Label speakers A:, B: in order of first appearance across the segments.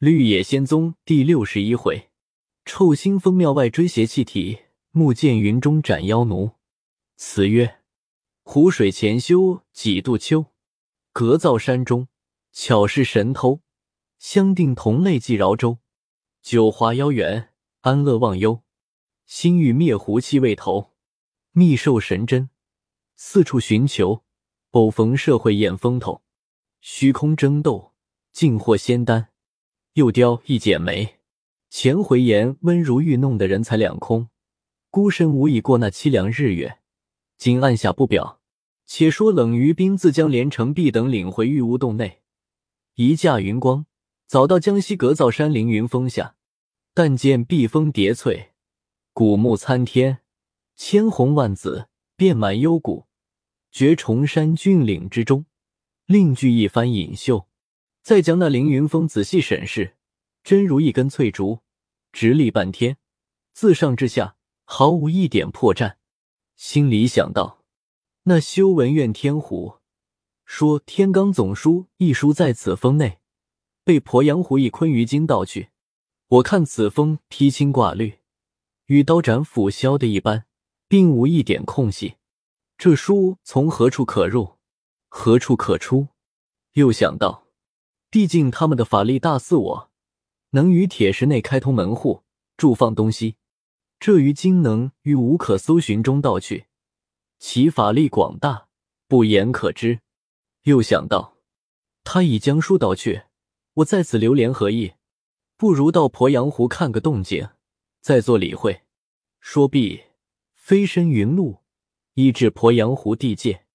A: 绿野仙踪第六十一回，臭腥风庙外追邪气体，木剑云中斩妖奴。词曰：湖水前修几度秋，隔造山中巧是神偷。相定同类寄饶州，九华妖缘安乐忘忧。心欲灭狐气未投，密授神针，四处寻求，偶逢社会验风头。虚空争斗，尽获仙丹。又雕一剪梅，前回言温如玉弄得人财两空，孤身无以过那凄凉日月。今按下不表，且说冷于冰自将连城璧等领回玉乌洞内，一驾云光，早到江西阁造山凌云峰下。但见碧峰叠翠，古木参天，千红万紫，遍满幽谷，绝崇山峻岭之中，另具一番隐秀。再将那凌云峰仔细审视，真如一根翠竹，直立半天，自上至下毫无一点破绽。心里想到：那修文院天狐说《天罡总书》一书在此峰内，被鄱阳湖一昆鱼精盗去。我看此峰披青挂绿，与刀斩斧削的一般，并无一点空隙。这书从何处可入，何处可出？又想到。毕竟他们的法力大似我，能于铁石内开通门户，住放东西。这于精能于无可搜寻中盗去，其法力广大，不言可知。又想到他已将书盗去，我在此流连何意？不如到鄱阳湖看个动静，再做理会。说毕，飞身云路，一至鄱阳湖地界，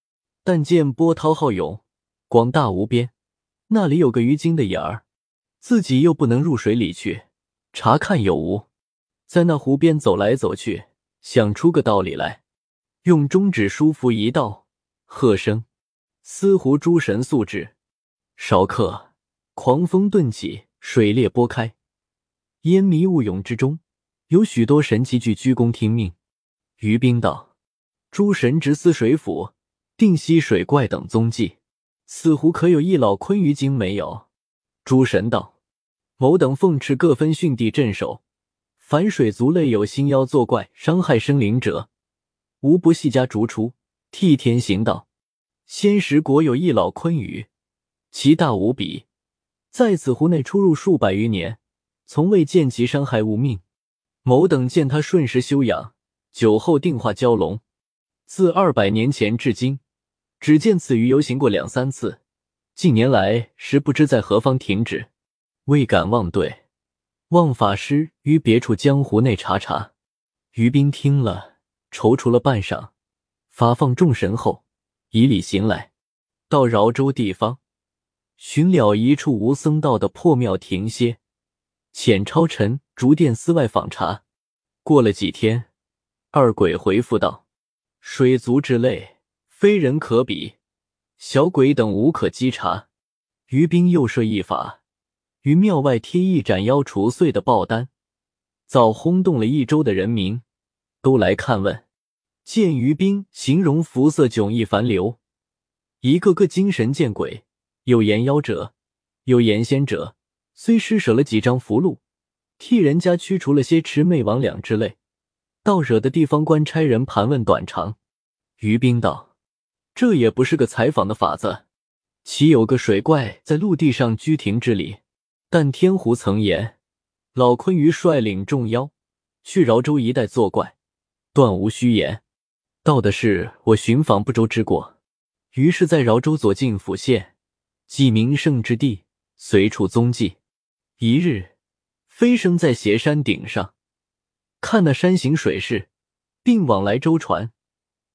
A: 但见波涛浩涌，广大无边。那里有个鱼精的眼儿，自己又不能入水里去查看有无，在那湖边走来走去，想出个道理来，用中指舒服一道，喝声：“司湖诸神速至！”少刻，狂风顿起，水裂波开，烟迷雾涌之中，有许多神奇巨鞠躬听命。于冰道：“诸神直司水府，定息水怪等踪迹。”此湖可有一老鲲鱼精没有？诸神道：“某等奉敕各分训地镇守，凡水族类有星妖作怪伤害生灵者，无不细加逐出，替天行道。仙石国有一老鲲鱼，其大无比，在此湖内出入数百余年，从未见其伤害物命。某等见他顺时修养，酒后定化蛟龙，自二百年前至今。”只见此鱼游行过两三次，近年来时不知在何方停止，未敢妄对。望法师于别处江湖内查查。于斌听了，踌躇了半晌，发放众神后，以礼行来，到饶州地方，寻了一处无僧道的破庙停歇，遣超尘逐殿司外访查。过了几天，二鬼回复道：“水族之类。”非人可比，小鬼等无可稽查。于兵又设一法，于庙外贴一斩妖除祟的报单，早轰动了一州的人民，都来看问。见于兵形容肤色迥异繁流，一个个精神见鬼，有言妖者，有言仙者，虽施舍了几张符箓，替人家驱除了些魑魅魍魉之类，倒惹得地方官差人盘问短长。于兵道。这也不是个采访的法子，岂有个水怪在陆地上居停之理？但天狐曾言，老昆鱼率领众妖去饶州一带作怪，断无虚言。道的是我寻访不周之过，于是，在饶州左近府县，即名胜之地，随处踪迹。一日，飞升在斜山顶上，看那山形水势，并往来舟船，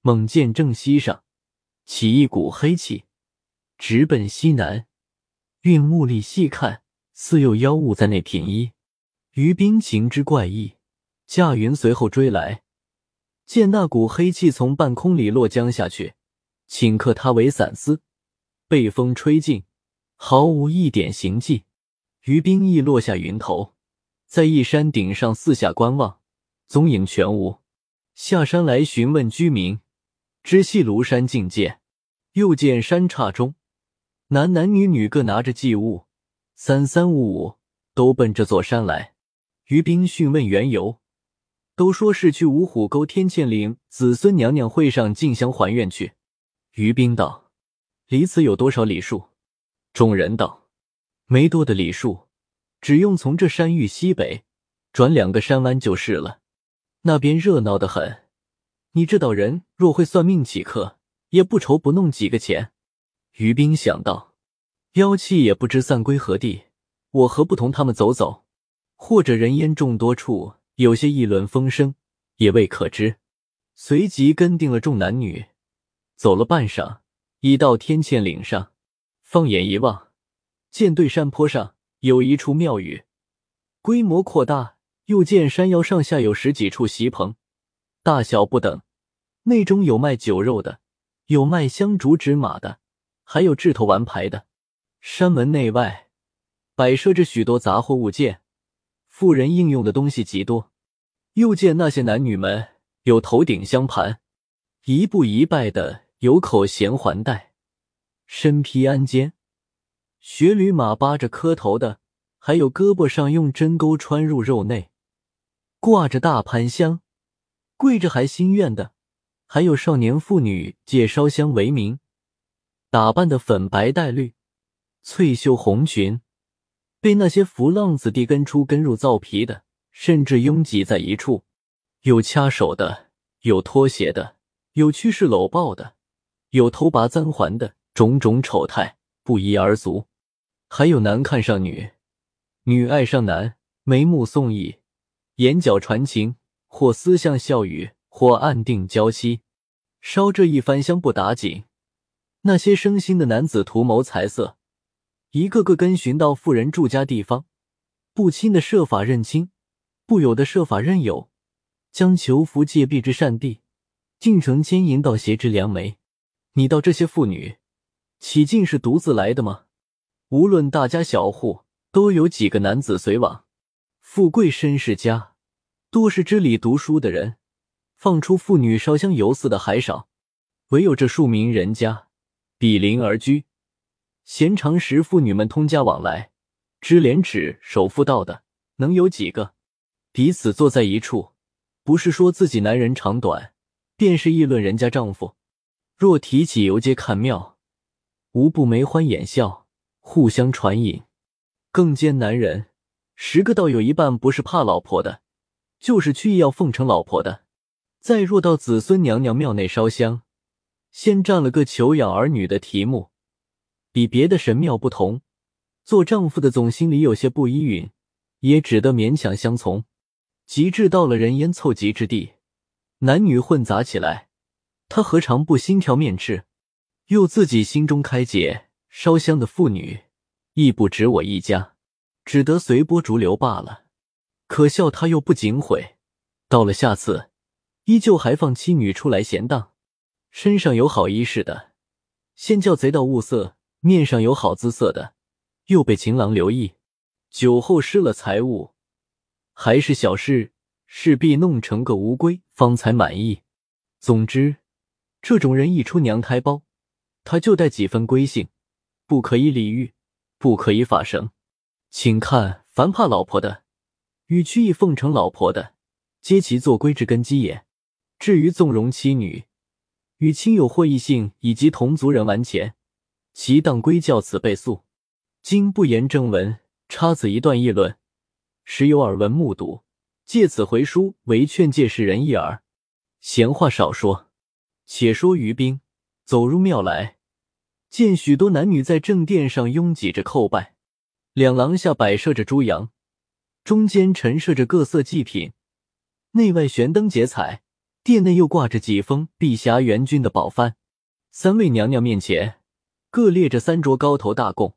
A: 猛见正西上。起一股黑气，直奔西南。运目力细看，似有妖物在内品衣。于冰情之怪异，驾云随后追来，见那股黑气从半空里落将下去，顷刻他为散丝，被风吹尽，毫无一点形迹。于冰亦落下云头，在一山顶上四下观望，踪影全无。下山来询问居民，知系庐山境界。又见山岔中，男男女女各拿着祭物，三三五五都奔这座山来。于冰询问缘由，都说是去五虎沟天堑岭子孙娘娘会上进香还愿去。于冰道：“离此有多少里数？”众人道：“没多的里数，只用从这山域西北转两个山弯就是了。那边热闹的很。你这道人若会算命起客，也不愁不弄几个钱。”于冰想到，妖气也不知散归何地，我何不同他们走走？或者人烟众多处有些议论风声，也未可知。随即跟定了众男女，走了半晌，已到天堑岭上。放眼一望，见对山坡上有一处庙宇，规模扩大；又见山腰上下有十几处席棚，大小不等。内中有卖酒肉的，有卖香烛纸马的，还有掷头玩牌的。山门内外摆设着许多杂货物件。富人应用的东西极多，又见那些男女们有头顶香盘，一步一拜的；有口衔环带，身披鞍肩，雪驴马扒着磕头的；还有胳膊上用针钩穿入肉内，挂着大盘香，跪着还心愿的；还有少年妇女借烧香为名，打扮的粉白带绿，翠袖红裙。被那些浮浪子弟跟出跟入造皮的，甚至拥挤在一处，有掐手的，有脱鞋的，有趋势搂抱的，有偷拔簪环的，种种丑态不一而足。还有男看上女，女爱上男，眉目送意，眼角传情，或私相笑语，或暗定娇妻。烧这一番香不打紧，那些生心的男子图谋财色。一个个跟寻到妇人住家地方，不亲的设法认亲，不有的设法认友，将求福借币之善地，进城牵引到邪之良媒。你道这些妇女，岂竟是独自来的吗？无论大家小户，都有几个男子随往。富贵绅士家，多是知礼读书的人，放出妇女烧香游寺的还少，唯有这庶民人家，比邻而居。闲常时，妇女们通家往来，知廉耻、守妇道的，能有几个？彼此坐在一处，不是说自己男人长短，便是议论人家丈夫。若提起游街看庙，无不眉欢眼笑，互相传引。更兼男人十个，倒有一半不是怕老婆的，就是去意要奉承老婆的。再若到子孙娘娘庙内烧香，先占了个求养儿女的题目。比别的神庙不同，做丈夫的总心里有些不依允，也只得勉强相从。极致到了人烟凑集之地，男女混杂起来，他何尝不心跳面赤？又自己心中开解，烧香的妇女亦不止我一家，只得随波逐流罢了。可笑他又不警悔，到了下次，依旧还放妻女出来闲荡，身上有好衣饰的，先叫贼盗物色。面上有好姿色的，又被情郎留意，酒后失了财物，还是小事，势必弄成个乌龟方才满意。总之，这种人一出娘胎包，他就带几分龟性，不可以礼遇，不可以法绳。请看，凡怕老婆的，与曲意奉承老婆的，皆其做龟之根基也。至于纵容妻女，与亲友或异性以及同族人玩钱。其当归教此倍速，今不言正文，插此一段议论，时有耳闻目睹，借此回书为劝诫世人一耳。闲话少说，且说于兵走入庙来，见许多男女在正殿上拥挤着叩拜，两廊下摆设着猪羊，中间陈设着各色祭品，内外悬灯结彩，殿内又挂着几封碧霞元君的宝幡，三位娘娘面前。各列着三桌高头大供，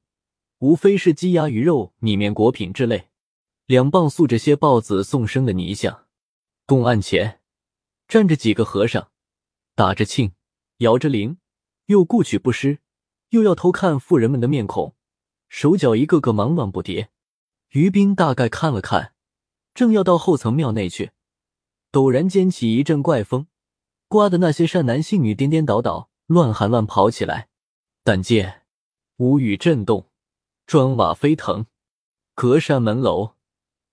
A: 无非是鸡鸭鱼肉、米面果品之类。两傍塑着些豹子送生的泥像。供案前站着几个和尚，打着磬，摇着铃，又顾取不施，又要偷看妇人们的面孔，手脚一个个忙乱不迭。于斌大概看了看，正要到后层庙内去，陡然间起一阵怪风，刮得那些善男信女颠颠倒倒、乱喊乱跑起来。但见屋宇震动，砖瓦飞腾，隔扇门楼，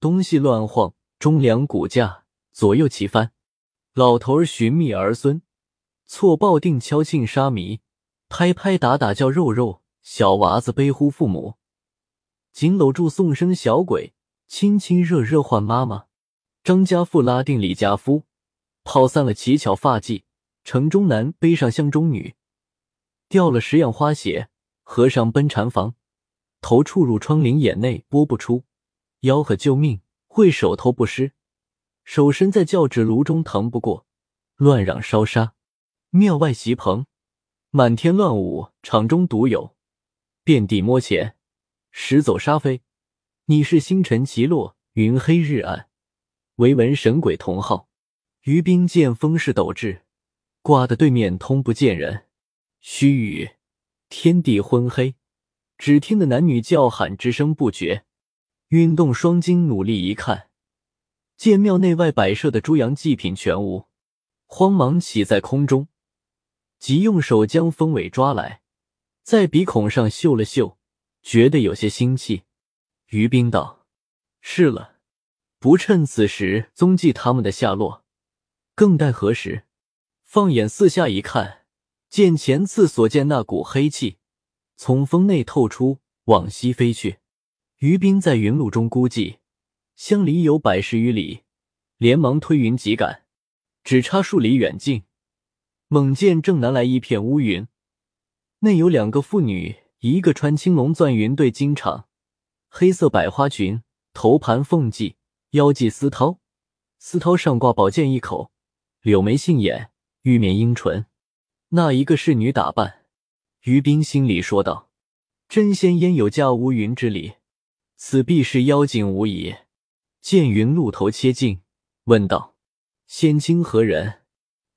A: 东西乱晃，中梁骨架，左右齐翻。老头儿寻觅儿孙，错抱定敲磬沙弥，拍拍打打叫肉肉。小娃子悲呼父母，紧搂住送生小鬼，亲亲热热唤妈妈。张家父拉定李家夫，跑散了乞巧发髻。城中男背上乡中女，掉了十样花鞋。和尚奔禅房，头触入窗棂，眼内拨不出，吆喝救命，会手头不湿，手伸在教纸炉中腾不过，乱嚷烧杀。庙外席棚，满天乱舞，场中独有，遍地摸钱，拾走沙飞。你是星辰齐落，云黑日暗，唯闻神鬼同号。于兵见风势陡至，刮得对面通不见人。须臾。天地昏黑，只听得男女叫喊之声不绝。运动双睛，努力一看，见庙内外摆设的猪羊祭品全无，慌忙起在空中，即用手将风尾抓来，在鼻孔上嗅了嗅，觉得有些腥气。于冰道：“是了，不趁此时踪迹他们的下落，更待何时？”放眼四下一看。见前次所见那股黑气从风内透出，往西飞去。于斌在云路中估计，相离有百十余里，连忙推云急赶。只差数里远近，猛见正南来一片乌云，内有两个妇女，一个穿青龙钻云对金氅，黑色百花裙，头盘凤髻，腰系丝绦，丝绦上挂宝剑一口，柳眉杏眼，玉面樱唇。那一个侍女打扮，于冰心里说道：“真仙焉有驾乌云之理？此必是妖精无疑。”见云露头切近，问道：“仙卿何人？”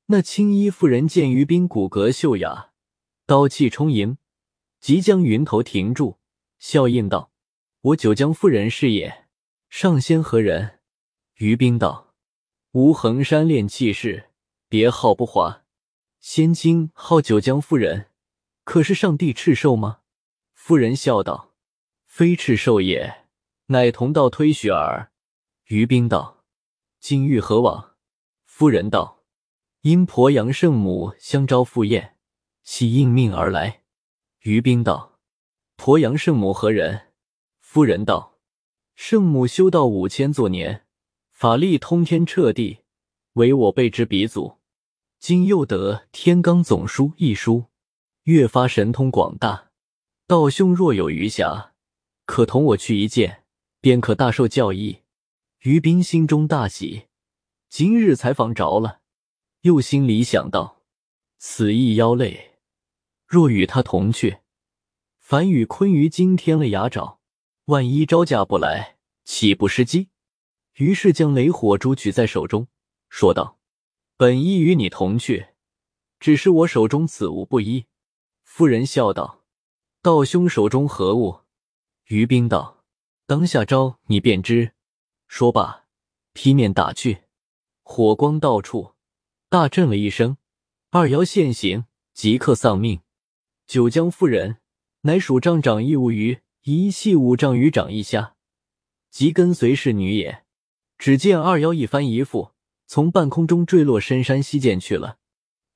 A: 那青衣妇人见于冰骨骼秀雅，刀气充盈，即将云头停住，笑应道：“我九江夫人是也。上仙何人？”于冰道：“吾衡山炼气士，别号不华。”仙卿号九江夫人，可是上帝赤兽吗？夫人笑道：“非赤兽也，乃同道推许耳。”于冰道：“今欲何往？”夫人道：“因鄱阳圣母相招赴宴，系应命而来。”于冰道：“鄱阳圣母何人？”夫人道：“圣母修道五千座年，法力通天彻地，为我辈之鼻祖。”今又得《天罡总书》一书，越发神通广大。道兄若有余暇，可同我去一见，便可大受教益。于斌心中大喜，今日采访着了，又心里想到：此役妖类，若与他同去，反与昆鱼惊添了牙爪，万一招架不来，岂不失机？于是将雷火珠举在手中，说道。本意与你同去，只是我手中此物不一。夫人笑道：“道兄手中何物？”于冰道：“当下招你便知。”说罢，劈面打去，火光到处，大震了一声。二妖现形，即刻丧命。九江夫人乃属丈长义务于一系五丈余长一下，即跟随侍女也。只见二妖一翻一覆。从半空中坠落深山西涧去了。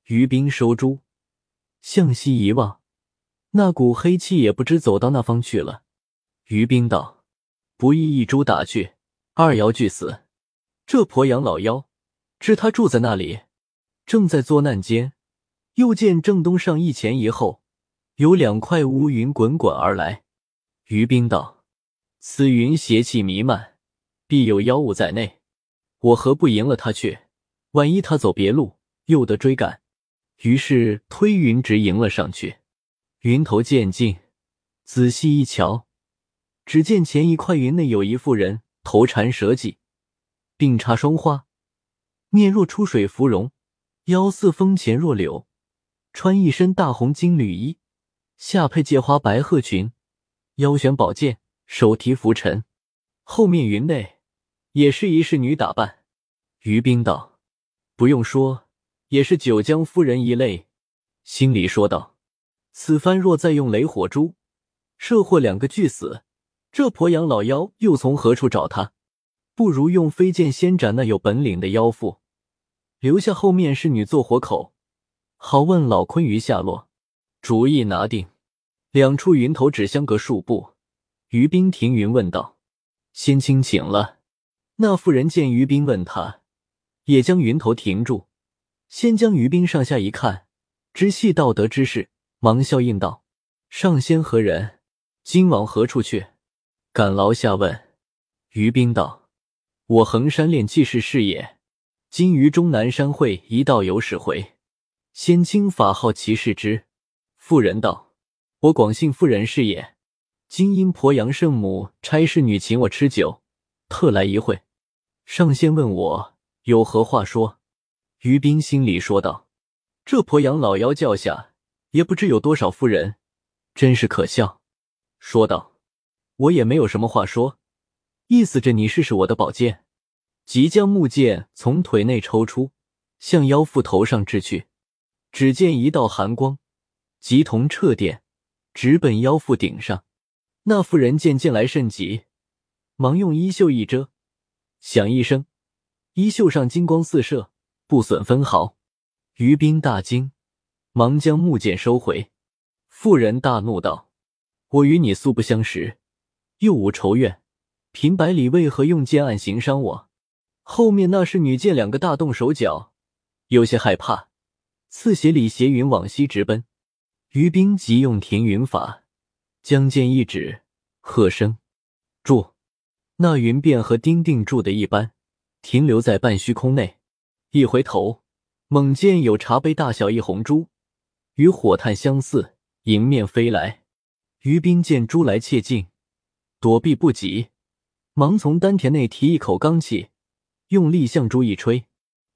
A: 于冰收珠，向西一望，那股黑气也不知走到那方去了。于冰道：“不意一珠打去，二妖俱死。这鄱阳老妖，知他住在那里，正在作难间。又见正东上一前一后，有两块乌云滚滚而来。”于冰道：“此云邪气弥漫，必有妖物在内。”我何不迎了他去？万一他走别路，又得追赶。于是推云直迎了上去。云头渐近，仔细一瞧，只见前一块云内有一妇人，头缠蛇髻，鬓插双花，面若出水芙蓉，腰似风前若柳，穿一身大红金缕衣，下配借花白鹤裙，腰悬宝剑，手提拂尘。后面云内。也是一侍女打扮，于冰道：“不用说，也是九江夫人一类。”心里说道：“此番若再用雷火珠，射获两个俱死，这婆养老妖又从何处找他？不如用飞剑先斩那有本领的妖妇，留下后面侍女做活口，好问老昆鱼下落。主意拿定。两处云头只相隔数步，于冰停云问道：“仙卿请了。”那妇人见于冰问他，也将云头停住，先将于冰上下一看，知系道德之事，忙笑应道：“上仙何人？今往何处去？”敢劳下问。于冰道：“我衡山炼气士是也，今于终南山会一道有使回。仙卿法号其事之？”妇人道。我广信夫人是也，今因鄱阳圣母差侍女请我吃酒，特来一会。上仙问我有何话说，于斌心里说道：“这鄱阳老妖叫下也不知有多少妇人，真是可笑。”说道：“我也没有什么话说，意思着你试试我的宝剑。”即将木剑从腿内抽出，向妖妇头上掷去，只见一道寒光，即同彻电。直奔妖妇顶上，那妇人见剑来甚急，忙用衣袖一遮，响一声，衣袖上金光四射，不损分毫。于冰大惊，忙将木剑收回。妇人大怒道：“我与你素不相识，又无仇怨，凭百里为何用剑暗行伤我？”后面那侍女见两个大动手脚，有些害怕，刺斜里斜云往西直奔。于冰即用停云法，将剑一指，喝声“住”，那云便和钉定住的一般，停留在半虚空内。一回头，猛见有茶杯大小一红珠，与火炭相似，迎面飞来。于冰见珠来切近，躲避不及，忙从丹田内提一口罡气，用力向珠一吹，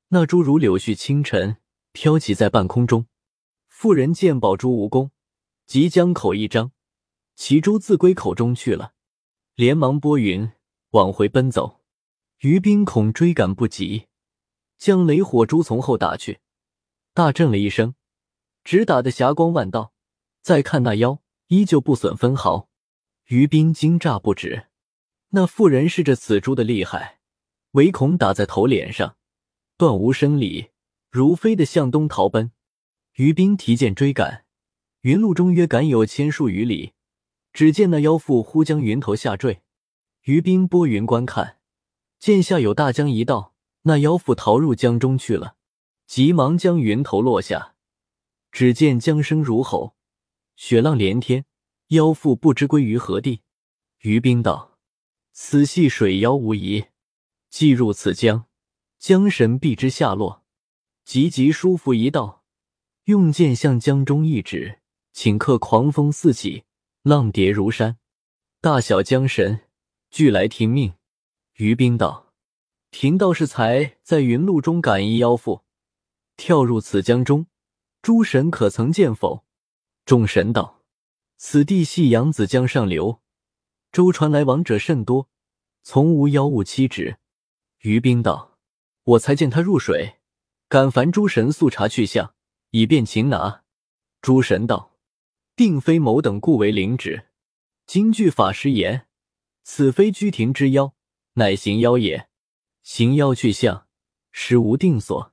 A: 那珠如柳絮轻尘，飘起在半空中。妇人见宝珠无功，即将口一张，其珠自归口中去了，连忙拨云往回奔走。于冰恐追赶不及，将雷火珠从后打去，大震了一声，只打得霞光万道。再看那妖，依旧不损分毫。于冰惊乍不止。那妇人试着此珠的厉害，唯恐打在头脸上，断无生理，如飞的向东逃奔。于兵提剑追赶，云路中约赶有千数余里。只见那妖妇忽将云头下坠，于兵拨云观看，见下有大江一道，那妖妇逃入江中去了，急忙将云头落下。只见江声如吼，雪浪连天，妖妇不知归于何地。于兵道：“此系水妖无疑，既入此江，江神必知下落。”急急舒服一道。用剑向江中一指，顷刻狂风四起，浪叠如山，大小江神俱来听命。于冰道：“贫道是才在云路中感一妖妇，跳入此江中，诸神可曾见否？”众神道：“此地系扬子江上流，舟船来往者甚多，从无妖物栖止。”于冰道：“我才见他入水，敢烦诸神速查去向。”以便擒拿。诸神道：“并非某等故为领旨。今据法师言，此非居庭之妖，乃行妖也。行妖去向，实无定所。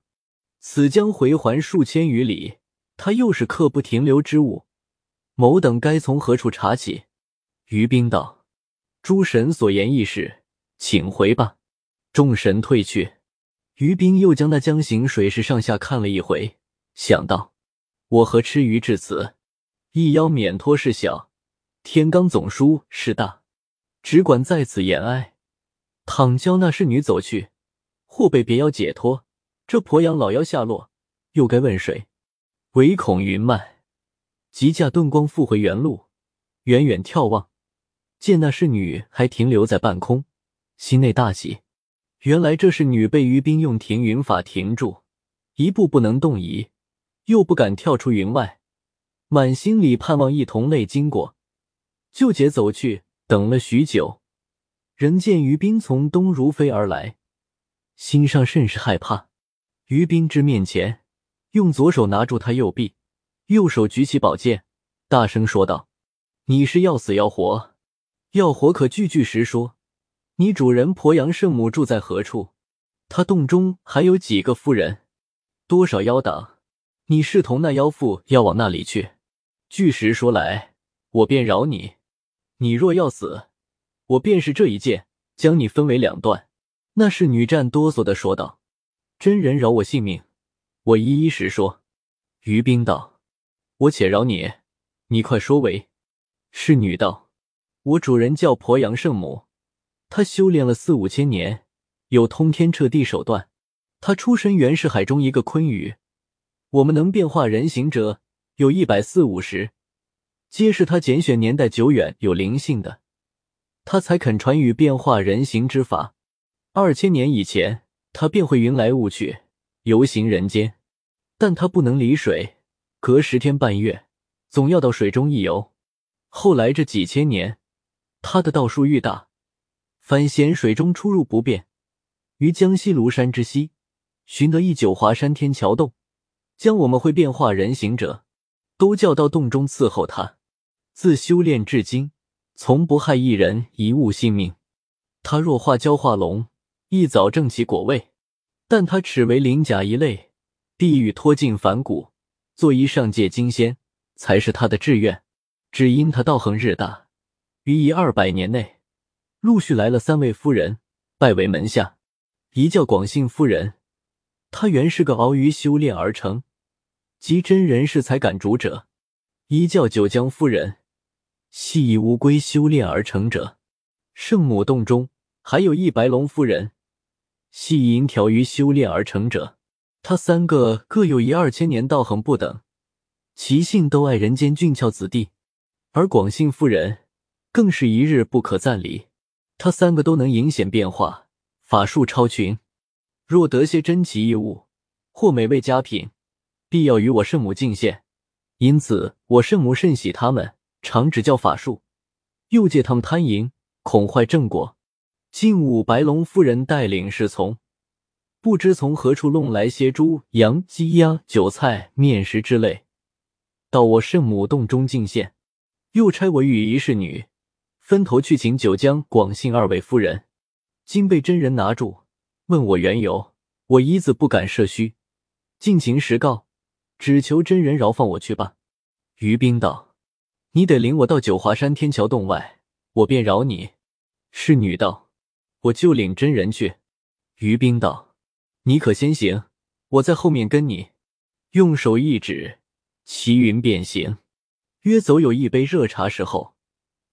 A: 此将回环数千余里，他又是客不停留之物。某等该从何处查起？”于冰道：“诸神所言亦是，请回吧。”众神退去。于冰又将那江行水势上下看了一回。想到，我和吃鱼至此，一妖免脱事小，天罡总输事大，只管在此掩哀。倘教那侍女走去，或被别妖解脱，这鄱阳老妖下落，又该问谁？唯恐云漫，即驾遁光复回原路，远远眺望，见那侍女还停留在半空，心内大喜。原来这侍女被于冰用停云法停住，一步不能动移。又不敢跳出云外，满心里盼望一同类经过，就解走去。等了许久，仍见于冰从东如飞而来，心上甚是害怕。于冰至面前，用左手拿住他右臂，右手举起宝剑，大声说道：“你是要死要活？”要活可句句实说。你主人鄱阳圣母住在何处？他洞中还有几个夫人？多少妖党？你是同那妖妇要往那里去？据实说来，我便饶你。你若要死，我便是这一剑，将你分为两段。那侍女战哆嗦的说道：“真人饶我性命，我一一实说。”于冰道：“我且饶你，你快说为。”侍女道：“我主人叫鄱阳圣母。”她修炼了四五千年，有通天彻地手段。她出身原是海中一个鲲鱼。我们能变化人形者有一百四五十，皆是他拣选年代久远、有灵性的，他才肯传与变化人形之法。二千年以前，他便会云来雾去，游行人间，但他不能离水，隔十天半月，总要到水中一游。后来这几千年，他的道术愈大。凡咸水中出入不便，于江西庐山之西，寻得一九华山天桥洞，将我们会变化人形者，都叫到洞中伺候他。自修炼至今，从不害一人一物性命。他若化蛟化龙，一早正其果位；但他齿为鳞甲一类，地狱脱尽凡骨，做一上界金仙，才是他的志愿。只因他道行日大，于一二百年内。陆续来了三位夫人，拜为门下。一叫广信夫人，她原是个熬鱼修炼而成，即真人是才敢主者；一叫九江夫人，系以乌龟修炼而成者。圣母洞中还有一白龙夫人，系以银条鱼修炼而成者。他三个各有一二千年道行不等，其性都爱人间俊俏子弟，而广信夫人更是一日不可暂离。他三个都能隐显变化，法术超群。若得些珍奇异物或美味佳品，必要与我圣母进献。因此，我圣母甚喜他们，常指教法术，又借他们贪淫，恐坏正果。近午，白龙夫人带领侍从，不知从何处弄来些猪、羊、鸡、鸭、酒菜、面食之类，到我圣母洞中进献，又差我与一侍女。分头去请九江、广信二位夫人，今被真人拿住，问我缘由，我一字不敢设虚，尽情实告，只求真人饶放我去吧。于冰道：“你得领我到九华山天桥洞外，我便饶你。”侍女道：“我就领真人去。”于冰道：“你可先行，我在后面跟你。”用手一指，齐云便行。约走有一杯热茶时候。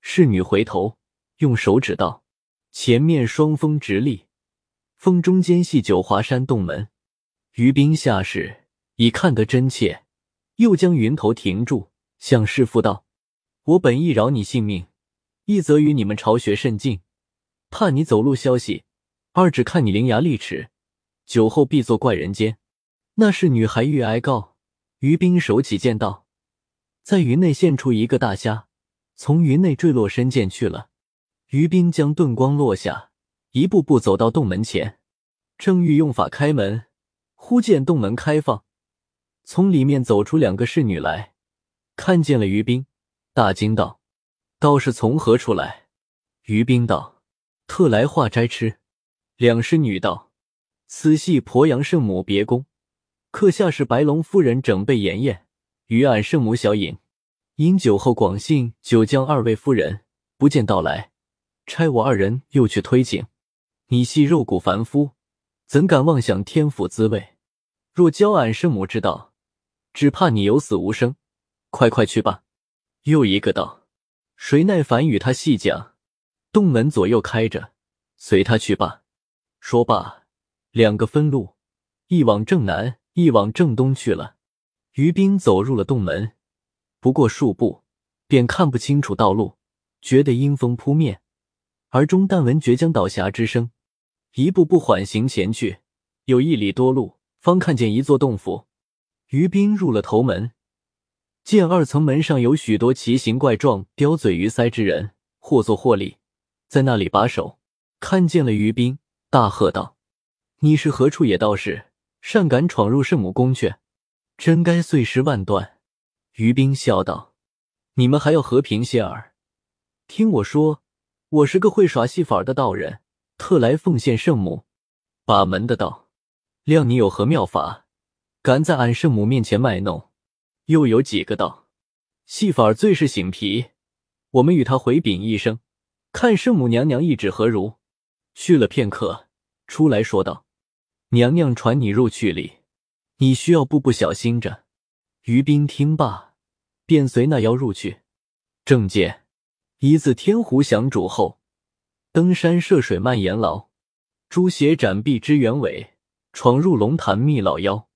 A: 侍女回头，用手指道：“前面双峰直立，峰中间系九华山洞门。”于冰下士已看得真切，又将云头停住，向师傅道：“我本意饶你性命，一则与你们巢穴甚近，怕你走路消息；二只看你伶牙俐齿，酒后必作怪人间。”那侍女还欲哀告，于冰手起剑道，在云内现出一个大虾。从云内坠落身剑去了，于冰将遁光落下，一步步走到洞门前，正欲用法开门，忽见洞门开放，从里面走出两个侍女来，看见了于冰，大惊道：“道士从何处来？”于冰道：“特来化斋吃。”两侍女道：“此系鄱阳圣母别宫，客下是白龙夫人整备筵宴，与俺圣母小饮。”因酒后广信、九江二位夫人不见到来，差我二人又去推请。你系肉骨凡夫，怎敢妄想天府滋味？若教俺圣母知道，只怕你有死无生。快快去吧。又一个道：“谁耐烦与他细讲？洞门左右开着，随他去吧。”说罢，两个分路，一往正南，一往正东去了。于斌走入了洞门。不过数步，便看不清楚道路，觉得阴风扑面，而中但闻绝江倒峡之声，一步步缓行前去，有一里多路，方看见一座洞府。于冰入了头门，见二层门上有许多奇形怪状、叼嘴鱼腮之人，或坐或立，在那里把守。看见了于冰，大喝道：“你是何处野道士？擅敢闯入圣母宫阙？真该碎尸万段！”于冰笑道：“你们还要和平些儿，听我说。我是个会耍戏法的道人，特来奉献圣母。”把门的道：“谅你有何妙法，敢在俺圣母面前卖弄？”又有几个道：“戏法最是醒皮，我们与他回禀一声，看圣母娘娘意旨何如？”续了片刻，出来说道：“娘娘传你入去里，你需要步步小心着。”于斌听罢，便随那妖入去。正见一字天狐降主后，登山涉水蔓延牢，诛邪斩臂之原委，闯入龙潭觅老妖。